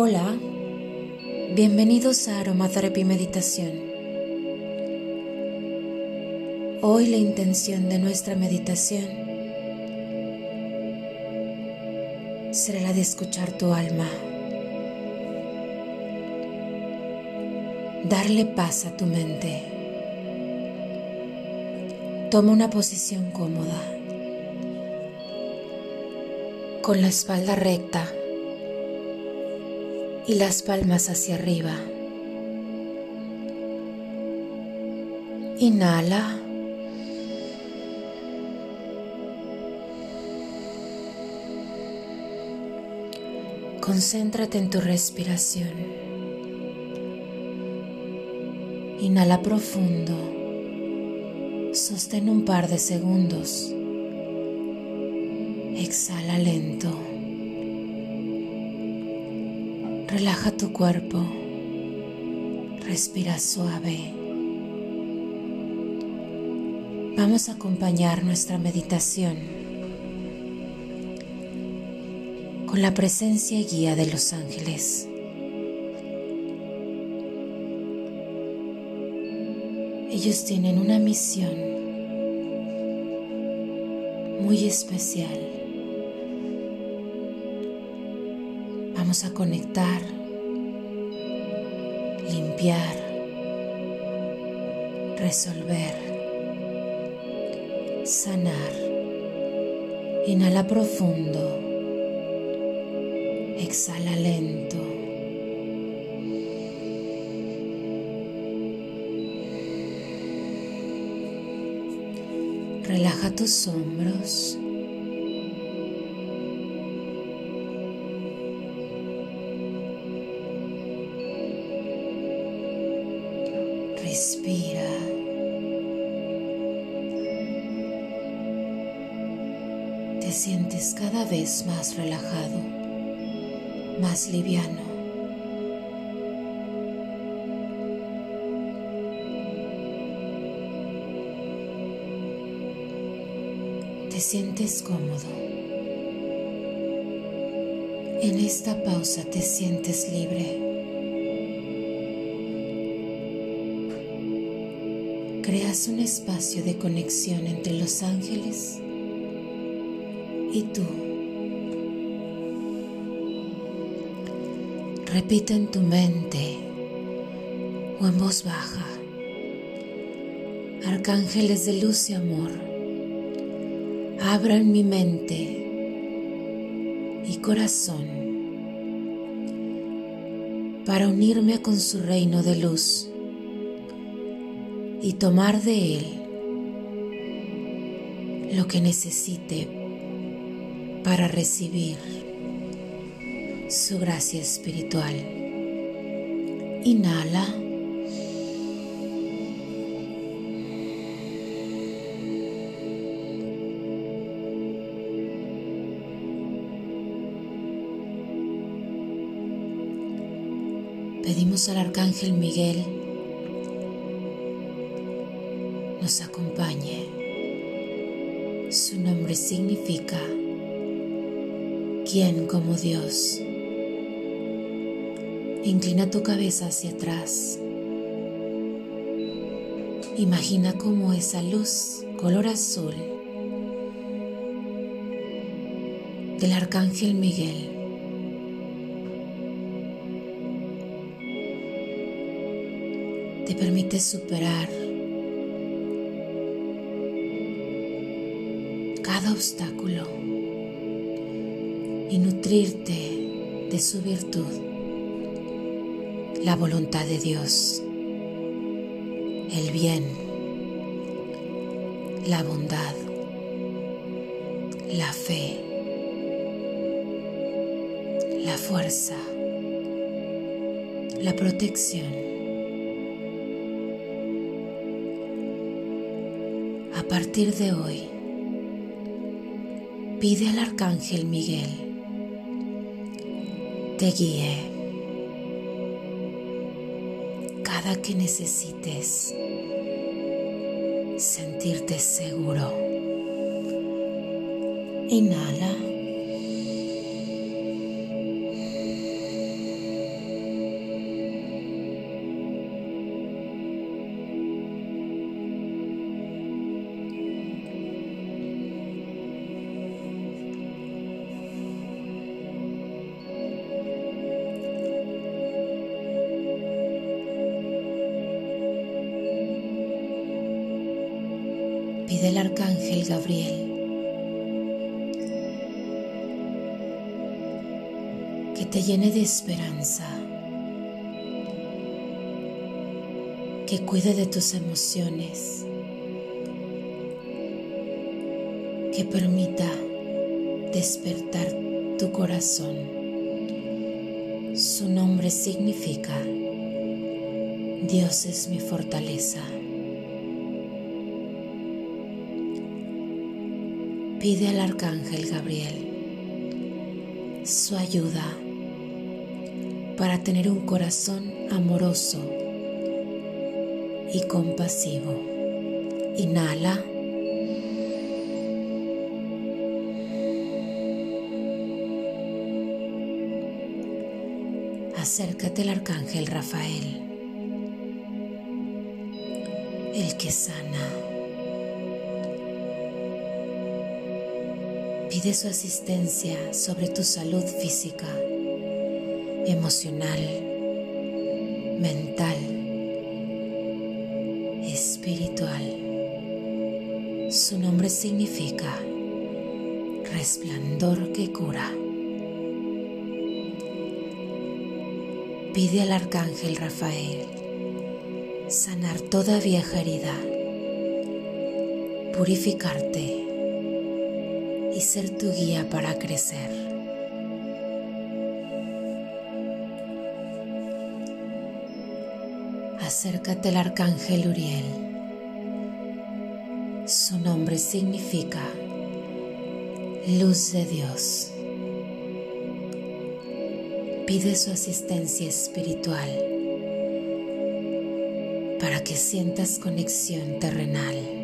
Hola, bienvenidos a Aromatherapy Meditación. Hoy la intención de nuestra meditación será la de escuchar tu alma, darle paz a tu mente. Toma una posición cómoda, con la espalda recta y las palmas hacia arriba. Inhala. Concéntrate en tu respiración. Inhala profundo. Sostén un par de segundos. Exhala lento. Relaja tu cuerpo. Respira suave. Vamos a acompañar nuestra meditación con la presencia y guía de los ángeles. Ellos tienen una misión muy especial. Vamos a conectar, limpiar, resolver, sanar. Inhala profundo. Exhala lento. Relaja tus hombros. Sientes cada vez más relajado, más liviano. Te sientes cómodo. En esta pausa te sientes libre. creas un espacio de conexión entre los ángeles y tú. Repite en tu mente o en voz baja, arcángeles de luz y amor, abran mi mente y corazón para unirme con su reino de luz y tomar de Él lo que necesite para recibir su gracia espiritual. Inhala. Pedimos al Arcángel Miguel nos acompañe. Su nombre significa ¿Quién como Dios? Inclina tu cabeza hacia atrás. Imagina cómo esa luz color azul del Arcángel Miguel te permite superar cada obstáculo y nutrirte de su virtud, la voluntad de Dios, el bien, la bondad, la fe, la fuerza, la protección. A partir de hoy, pide al Arcángel Miguel te guíe cada que necesites sentirte seguro. Inhala. Pide al arcángel Gabriel que te llene de esperanza, que cuide de tus emociones, que permita despertar tu corazón. Su nombre significa Dios es mi fortaleza. Pide al arcángel Gabriel su ayuda para tener un corazón amoroso y compasivo. Inhala. Acércate al arcángel Rafael, el que sana. Pide su asistencia sobre tu salud física, emocional, mental, espiritual. Su nombre significa resplandor que cura. Pide al arcángel Rafael sanar toda vieja herida, purificarte y ser tu guía para crecer. Acércate al arcángel Uriel. Su nombre significa luz de Dios. Pide su asistencia espiritual para que sientas conexión terrenal.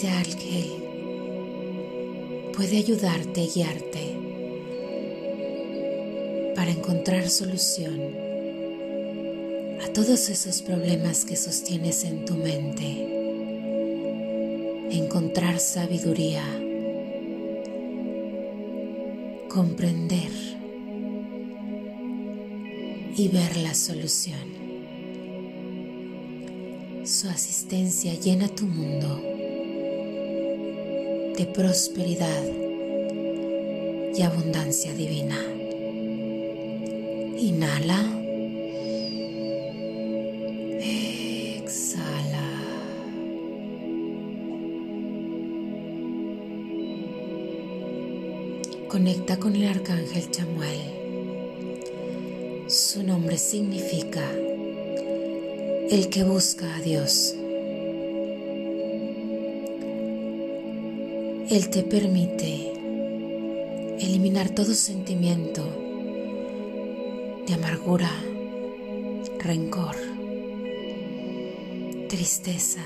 Este ángel puede ayudarte y guiarte para encontrar solución a todos esos problemas que sostienes en tu mente. Encontrar sabiduría, comprender y ver la solución. Su asistencia llena tu mundo de prosperidad y abundancia divina. Inhala. Exhala. Conecta con el arcángel Chamuel. Su nombre significa el que busca a Dios. Él te permite eliminar todo sentimiento de amargura, rencor, tristeza.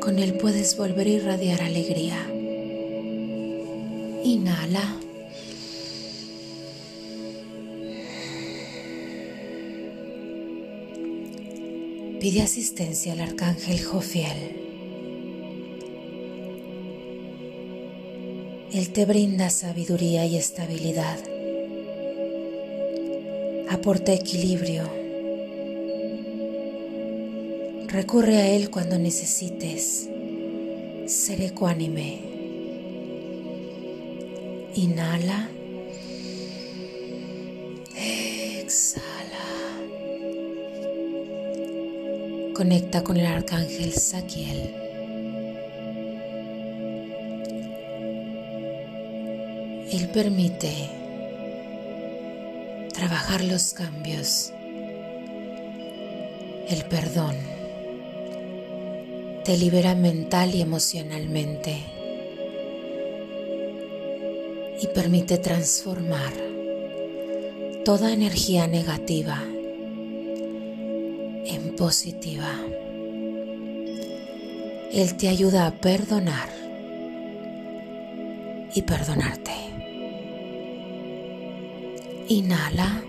Con él puedes volver a irradiar alegría. Inhala. Pide asistencia al arcángel Jofiel. Él te brinda sabiduría y estabilidad. Aporta equilibrio. Recurre a Él cuando necesites ser ecuánime. Inhala. Exhala. Conecta con el arcángel Saquiel. Él permite trabajar los cambios, el perdón, te libera mental y emocionalmente y permite transformar toda energía negativa en positiva. Él te ayuda a perdonar y perdonarte. Inhala.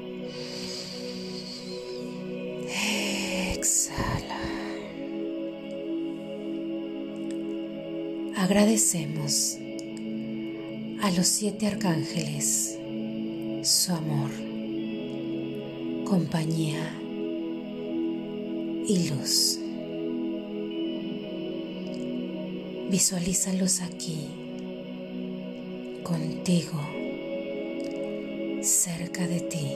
Exhala. Agradecemos a los siete arcángeles su amor, compañía y luz. Visualízalos aquí, contigo, cerca de ti.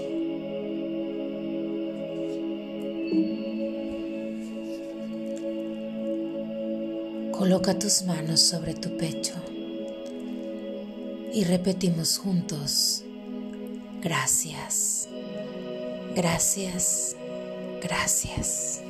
Coloca tus manos sobre tu pecho y repetimos juntos, gracias, gracias, gracias.